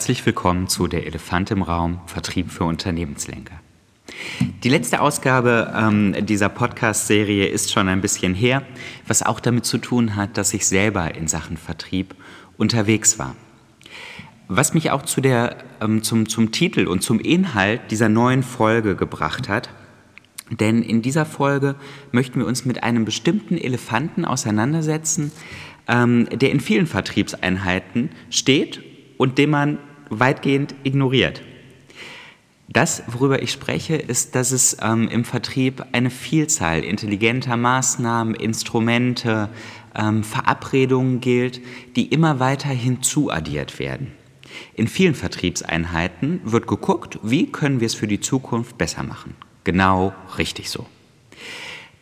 Herzlich willkommen zu Der Elefant im Raum, Vertrieb für Unternehmenslenker. Die letzte Ausgabe ähm, dieser Podcast-Serie ist schon ein bisschen her, was auch damit zu tun hat, dass ich selber in Sachen Vertrieb unterwegs war. Was mich auch zu der, ähm, zum, zum Titel und zum Inhalt dieser neuen Folge gebracht hat, denn in dieser Folge möchten wir uns mit einem bestimmten Elefanten auseinandersetzen, ähm, der in vielen Vertriebseinheiten steht und den man weitgehend ignoriert. Das, worüber ich spreche, ist, dass es ähm, im Vertrieb eine Vielzahl intelligenter Maßnahmen, Instrumente, ähm, Verabredungen gilt, die immer weiter hinzuaddiert werden. In vielen Vertriebseinheiten wird geguckt, wie können wir es für die Zukunft besser machen. Genau richtig so.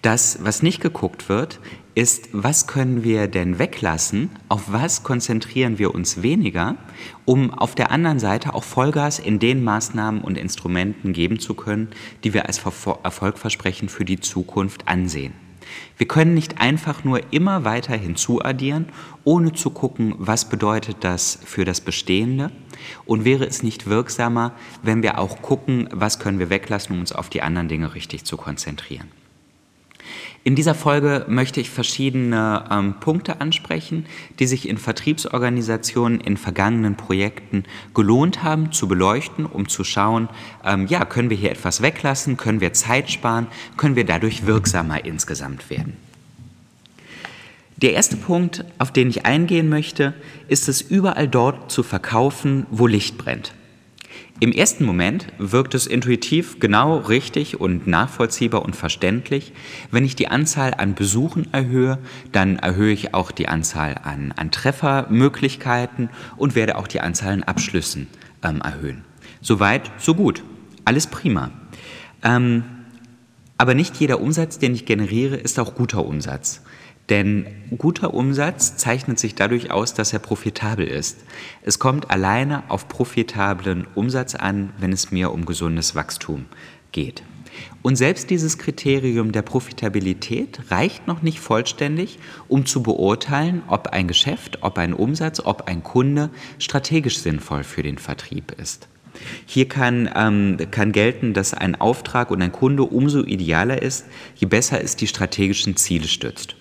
Das, was nicht geguckt wird, ist, was können wir denn weglassen, auf was konzentrieren wir uns weniger, um auf der anderen Seite auch Vollgas in den Maßnahmen und Instrumenten geben zu können, die wir als Erfolgversprechen für die Zukunft ansehen. Wir können nicht einfach nur immer weiter hinzuaddieren, ohne zu gucken, was bedeutet das für das Bestehende und wäre es nicht wirksamer, wenn wir auch gucken, was können wir weglassen, um uns auf die anderen Dinge richtig zu konzentrieren. In dieser Folge möchte ich verschiedene ähm, Punkte ansprechen, die sich in Vertriebsorganisationen in vergangenen Projekten gelohnt haben zu beleuchten, um zu schauen, ähm, ja, können wir hier etwas weglassen, können wir Zeit sparen, können wir dadurch wirksamer insgesamt werden. Der erste Punkt, auf den ich eingehen möchte, ist es überall dort zu verkaufen, wo Licht brennt. Im ersten Moment wirkt es intuitiv genau richtig und nachvollziehbar und verständlich. Wenn ich die Anzahl an Besuchen erhöhe, dann erhöhe ich auch die Anzahl an, an Treffermöglichkeiten und werde auch die Anzahl an Abschlüssen ähm, erhöhen. Soweit, so gut. Alles prima. Ähm, aber nicht jeder Umsatz, den ich generiere, ist auch guter Umsatz. Denn guter Umsatz zeichnet sich dadurch aus, dass er profitabel ist. Es kommt alleine auf profitablen Umsatz an, wenn es mir um gesundes Wachstum geht. Und selbst dieses Kriterium der Profitabilität reicht noch nicht vollständig, um zu beurteilen, ob ein Geschäft, ob ein Umsatz, ob ein Kunde strategisch sinnvoll für den Vertrieb ist. Hier kann, ähm, kann gelten, dass ein Auftrag und ein Kunde umso idealer ist, je besser es die strategischen Ziele stützt.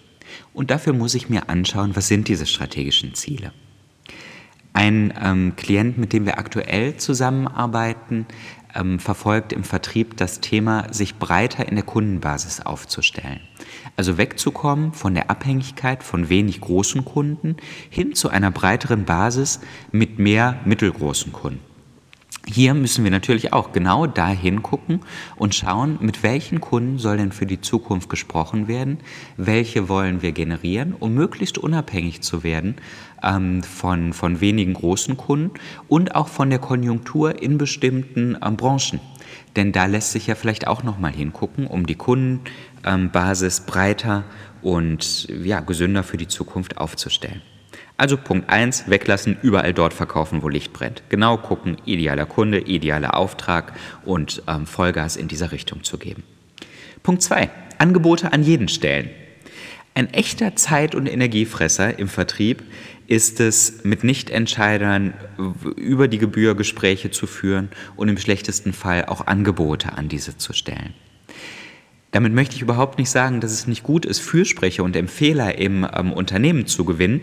Und dafür muss ich mir anschauen, was sind diese strategischen Ziele. Ein ähm, Klient, mit dem wir aktuell zusammenarbeiten, ähm, verfolgt im Vertrieb das Thema, sich breiter in der Kundenbasis aufzustellen. Also wegzukommen von der Abhängigkeit von wenig großen Kunden hin zu einer breiteren Basis mit mehr mittelgroßen Kunden. Hier müssen wir natürlich auch genau dahin gucken und schauen, mit welchen Kunden soll denn für die Zukunft gesprochen werden, welche wollen wir generieren, um möglichst unabhängig zu werden ähm, von, von wenigen großen Kunden und auch von der Konjunktur in bestimmten ähm, Branchen. Denn da lässt sich ja vielleicht auch nochmal hingucken, um die Kundenbasis breiter und ja, gesünder für die Zukunft aufzustellen. Also Punkt 1, weglassen, überall dort verkaufen, wo Licht brennt. Genau gucken, idealer Kunde, idealer Auftrag und ähm, Vollgas in dieser Richtung zu geben. Punkt 2, Angebote an jeden stellen. Ein echter Zeit- und Energiefresser im Vertrieb ist es, mit Nichtentscheidern über die Gebühr Gespräche zu führen und im schlechtesten Fall auch Angebote an diese zu stellen. Damit möchte ich überhaupt nicht sagen, dass es nicht gut ist, Fürsprecher und Empfehler im ähm, Unternehmen zu gewinnen.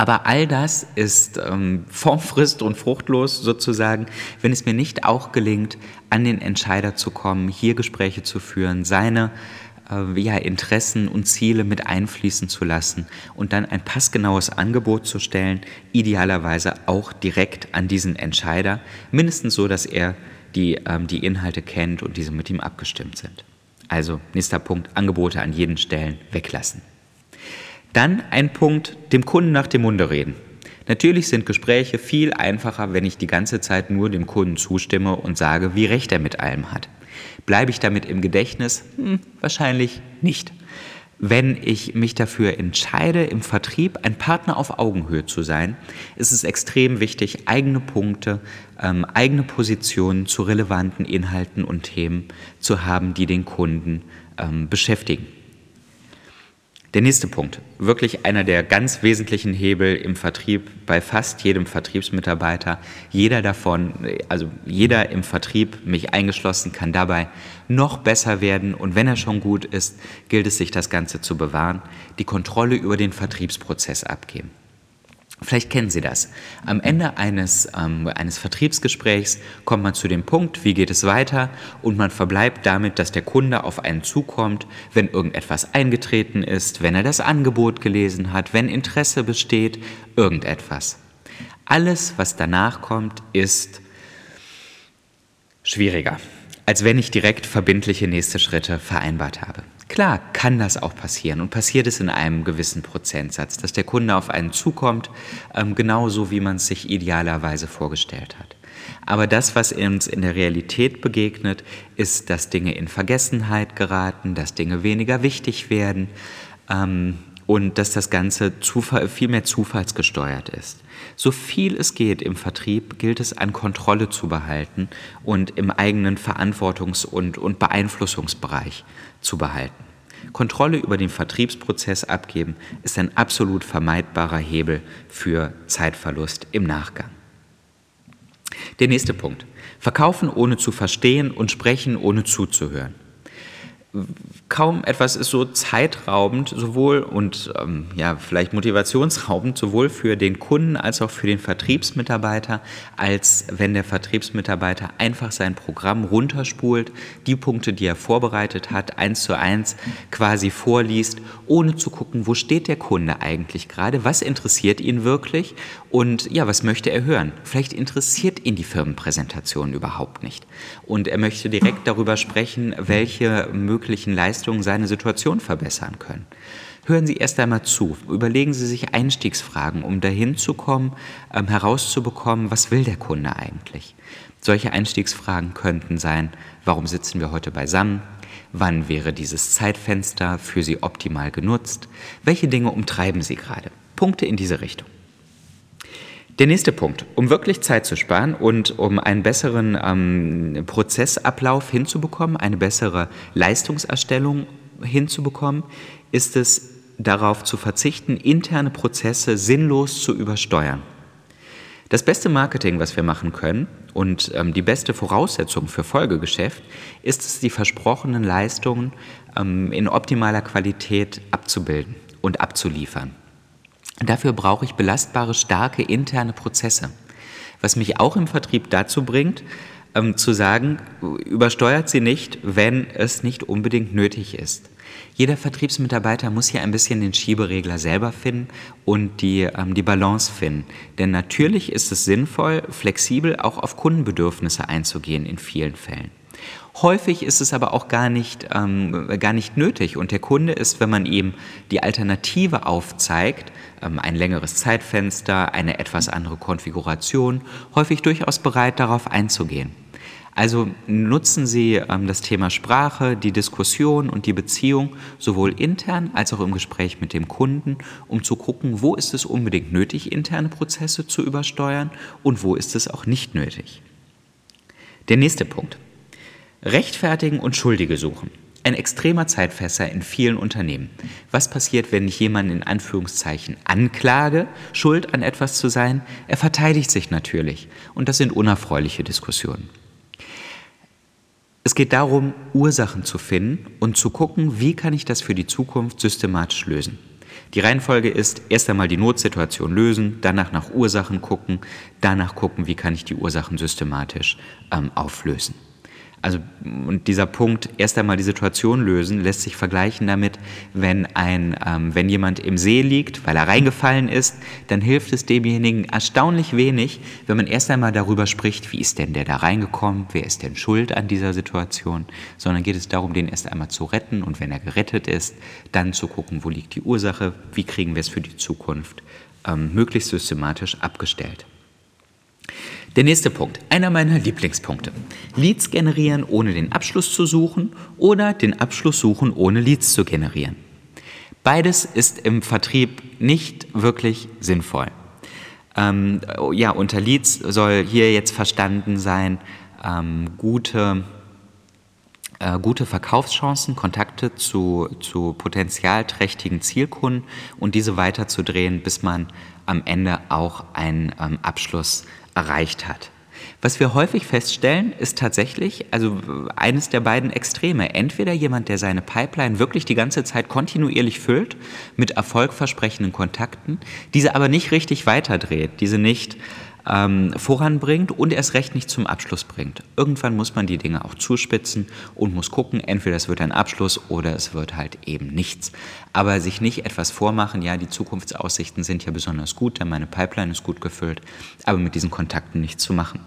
Aber all das ist ähm, formfrist und fruchtlos sozusagen, wenn es mir nicht auch gelingt, an den Entscheider zu kommen, hier Gespräche zu führen, seine äh, ja, Interessen und Ziele mit einfließen zu lassen und dann ein passgenaues Angebot zu stellen, idealerweise auch direkt an diesen Entscheider, mindestens so, dass er die, ähm, die Inhalte kennt und diese mit ihm abgestimmt sind. Also nächster Punkt, Angebote an jeden Stellen weglassen. Dann ein Punkt, dem Kunden nach dem Munde reden. Natürlich sind Gespräche viel einfacher, wenn ich die ganze Zeit nur dem Kunden zustimme und sage, wie recht er mit allem hat. Bleibe ich damit im Gedächtnis? Hm, wahrscheinlich nicht. Wenn ich mich dafür entscheide, im Vertrieb ein Partner auf Augenhöhe zu sein, ist es extrem wichtig, eigene Punkte, ähm, eigene Positionen zu relevanten Inhalten und Themen zu haben, die den Kunden ähm, beschäftigen. Der nächste Punkt, wirklich einer der ganz wesentlichen Hebel im Vertrieb bei fast jedem Vertriebsmitarbeiter. Jeder davon, also jeder im Vertrieb, mich eingeschlossen, kann dabei noch besser werden und wenn er schon gut ist, gilt es sich das Ganze zu bewahren, die Kontrolle über den Vertriebsprozess abgeben. Vielleicht kennen Sie das. Am Ende eines, ähm, eines Vertriebsgesprächs kommt man zu dem Punkt, wie geht es weiter und man verbleibt damit, dass der Kunde auf einen zukommt, wenn irgendetwas eingetreten ist, wenn er das Angebot gelesen hat, wenn Interesse besteht, irgendetwas. Alles, was danach kommt, ist schwieriger, als wenn ich direkt verbindliche nächste Schritte vereinbart habe. Klar kann das auch passieren und passiert es in einem gewissen Prozentsatz, dass der Kunde auf einen zukommt, ähm, genauso wie man es sich idealerweise vorgestellt hat. Aber das, was uns in der Realität begegnet, ist, dass Dinge in Vergessenheit geraten, dass Dinge weniger wichtig werden ähm, und dass das Ganze viel mehr zufallsgesteuert ist. So viel es geht im Vertrieb gilt es an Kontrolle zu behalten und im eigenen Verantwortungs- und, und Beeinflussungsbereich zu behalten. Kontrolle über den Vertriebsprozess abgeben ist ein absolut vermeidbarer Hebel für Zeitverlust im Nachgang. Der nächste Punkt. Verkaufen ohne zu verstehen und sprechen ohne zuzuhören kaum etwas ist so zeitraubend sowohl und ähm, ja vielleicht motivationsraubend sowohl für den Kunden als auch für den Vertriebsmitarbeiter, als wenn der Vertriebsmitarbeiter einfach sein Programm runterspult, die Punkte, die er vorbereitet hat, eins zu eins quasi vorliest, ohne zu gucken, wo steht der Kunde eigentlich gerade, was interessiert ihn wirklich und ja, was möchte er hören? Vielleicht interessiert ihn die Firmenpräsentation überhaupt nicht und er möchte direkt darüber sprechen, welche möglichen Leistungen seine Situation verbessern können. Hören Sie erst einmal zu, überlegen Sie sich Einstiegsfragen, um dahin zu kommen, ähm, herauszubekommen, was will der Kunde eigentlich. Solche Einstiegsfragen könnten sein, warum sitzen wir heute beisammen? Wann wäre dieses Zeitfenster für Sie optimal genutzt? Welche Dinge umtreiben Sie gerade? Punkte in diese Richtung. Der nächste Punkt, um wirklich Zeit zu sparen und um einen besseren ähm, Prozessablauf hinzubekommen, eine bessere Leistungserstellung hinzubekommen, ist es darauf zu verzichten, interne Prozesse sinnlos zu übersteuern. Das beste Marketing, was wir machen können und ähm, die beste Voraussetzung für Folgegeschäft, ist es, die versprochenen Leistungen ähm, in optimaler Qualität abzubilden und abzuliefern. Dafür brauche ich belastbare, starke interne Prozesse. Was mich auch im Vertrieb dazu bringt, ähm, zu sagen, übersteuert sie nicht, wenn es nicht unbedingt nötig ist. Jeder Vertriebsmitarbeiter muss hier ein bisschen den Schieberegler selber finden und die, ähm, die Balance finden. Denn natürlich ist es sinnvoll, flexibel auch auf Kundenbedürfnisse einzugehen in vielen Fällen. Häufig ist es aber auch gar nicht, ähm, gar nicht nötig und der Kunde ist, wenn man ihm die Alternative aufzeigt, ähm, ein längeres Zeitfenster, eine etwas andere Konfiguration, häufig durchaus bereit darauf einzugehen. Also nutzen Sie ähm, das Thema Sprache, die Diskussion und die Beziehung sowohl intern als auch im Gespräch mit dem Kunden, um zu gucken, wo ist es unbedingt nötig, interne Prozesse zu übersteuern und wo ist es auch nicht nötig. Der nächste Punkt. Rechtfertigen und Schuldige suchen. Ein extremer Zeitfässer in vielen Unternehmen. Was passiert, wenn ich jemanden in Anführungszeichen anklage, schuld an etwas zu sein? Er verteidigt sich natürlich. Und das sind unerfreuliche Diskussionen. Es geht darum, Ursachen zu finden und zu gucken, wie kann ich das für die Zukunft systematisch lösen. Die Reihenfolge ist erst einmal die Notsituation lösen, danach nach Ursachen gucken, danach gucken, wie kann ich die Ursachen systematisch ähm, auflösen. Also und dieser Punkt, erst einmal die Situation lösen, lässt sich vergleichen damit, wenn, ein, ähm, wenn jemand im See liegt, weil er reingefallen ist, dann hilft es demjenigen erstaunlich wenig, wenn man erst einmal darüber spricht, wie ist denn der da reingekommen, wer ist denn schuld an dieser Situation, sondern geht es darum, den erst einmal zu retten und wenn er gerettet ist, dann zu gucken, wo liegt die Ursache, wie kriegen wir es für die Zukunft ähm, möglichst systematisch abgestellt. Der nächste Punkt, einer meiner Lieblingspunkte. Leads generieren, ohne den Abschluss zu suchen oder den Abschluss suchen, ohne Leads zu generieren. Beides ist im Vertrieb nicht wirklich sinnvoll. Ähm, ja, unter Leads soll hier jetzt verstanden sein, ähm, gute äh, gute Verkaufschancen, Kontakte zu, zu potenzialträchtigen Zielkunden und diese weiterzudrehen, bis man am Ende auch einen ähm, Abschluss erreicht hat. Was wir häufig feststellen, ist tatsächlich, also eines der beiden Extreme. Entweder jemand, der seine Pipeline wirklich die ganze Zeit kontinuierlich füllt mit erfolgversprechenden Kontakten, diese aber nicht richtig weiterdreht, diese nicht ähm, voranbringt und erst recht nicht zum Abschluss bringt. Irgendwann muss man die Dinge auch zuspitzen und muss gucken, entweder es wird ein Abschluss oder es wird halt eben nichts. Aber sich nicht etwas vormachen, ja, die Zukunftsaussichten sind ja besonders gut, denn meine Pipeline ist gut gefüllt, aber mit diesen Kontakten nichts zu machen.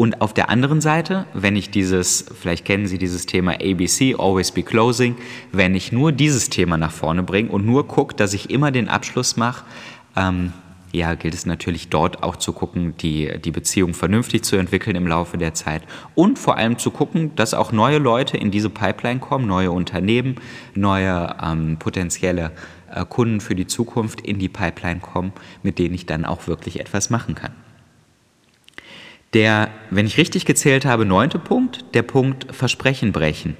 Und auf der anderen Seite, wenn ich dieses, vielleicht kennen Sie dieses Thema ABC, Always Be Closing, wenn ich nur dieses Thema nach vorne bringe und nur gucke, dass ich immer den Abschluss mache, ähm, ja, gilt es natürlich dort auch zu gucken, die, die Beziehung vernünftig zu entwickeln im Laufe der Zeit und vor allem zu gucken, dass auch neue Leute in diese Pipeline kommen, neue Unternehmen, neue ähm, potenzielle äh, Kunden für die Zukunft in die Pipeline kommen, mit denen ich dann auch wirklich etwas machen kann. Der, wenn ich richtig gezählt habe, neunte Punkt, der Punkt Versprechen brechen.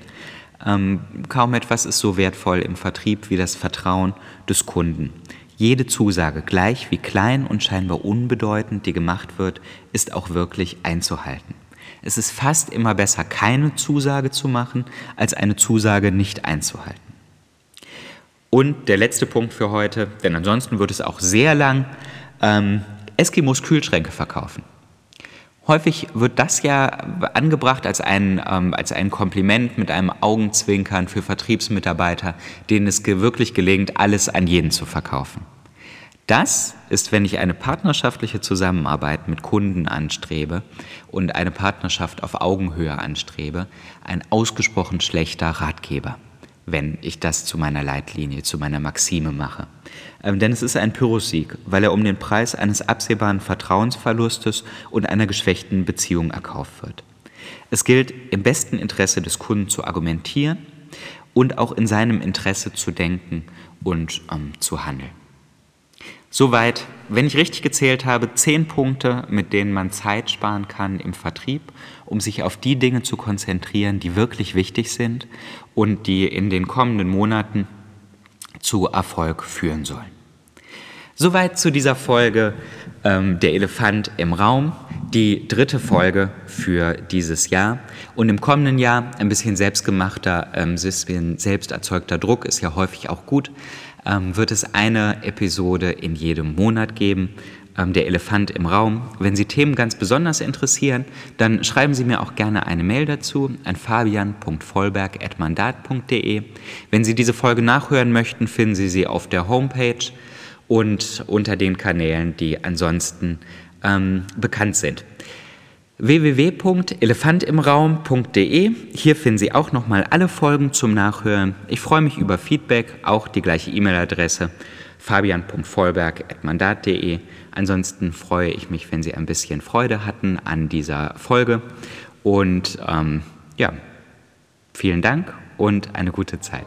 Ähm, kaum etwas ist so wertvoll im Vertrieb wie das Vertrauen des Kunden. Jede Zusage, gleich wie klein und scheinbar unbedeutend die gemacht wird, ist auch wirklich einzuhalten. Es ist fast immer besser, keine Zusage zu machen, als eine Zusage nicht einzuhalten. Und der letzte Punkt für heute, denn ansonsten wird es auch sehr lang, ähm, Eskimos Kühlschränke verkaufen. Häufig wird das ja angebracht als ein, ähm, als ein Kompliment mit einem Augenzwinkern für Vertriebsmitarbeiter, denen es wirklich gelingt, alles an jeden zu verkaufen. Das ist, wenn ich eine partnerschaftliche Zusammenarbeit mit Kunden anstrebe und eine Partnerschaft auf Augenhöhe anstrebe, ein ausgesprochen schlechter Ratgeber wenn ich das zu meiner Leitlinie, zu meiner Maxime mache. Ähm, denn es ist ein Pyrrhussieg, weil er um den Preis eines absehbaren Vertrauensverlustes und einer geschwächten Beziehung erkauft wird. Es gilt, im besten Interesse des Kunden zu argumentieren und auch in seinem Interesse zu denken und ähm, zu handeln. Soweit, wenn ich richtig gezählt habe, zehn Punkte, mit denen man Zeit sparen kann im Vertrieb, um sich auf die Dinge zu konzentrieren, die wirklich wichtig sind und die in den kommenden Monaten zu Erfolg führen sollen. Soweit zu dieser Folge ähm, Der Elefant im Raum, die dritte Folge für dieses Jahr. Und im kommenden Jahr ein bisschen selbstgemachter, ähm, selbst erzeugter Druck ist ja häufig auch gut ähm, wird es eine Episode in jedem Monat geben. Ähm, der Elefant im Raum. Wenn Sie Themen ganz besonders interessieren, dann schreiben Sie mir auch gerne eine Mail dazu an fabian.vollberg.mandat.de. Wenn Sie diese Folge nachhören möchten, finden Sie sie auf der Homepage und unter den Kanälen, die ansonsten ähm, bekannt sind www.elefantimraum.de. Hier finden Sie auch nochmal alle Folgen zum Nachhören. Ich freue mich über Feedback, auch die gleiche E-Mail-Adresse fabian.vollberg.mandat.de. Ansonsten freue ich mich, wenn Sie ein bisschen Freude hatten an dieser Folge. Und ähm, ja, vielen Dank und eine gute Zeit.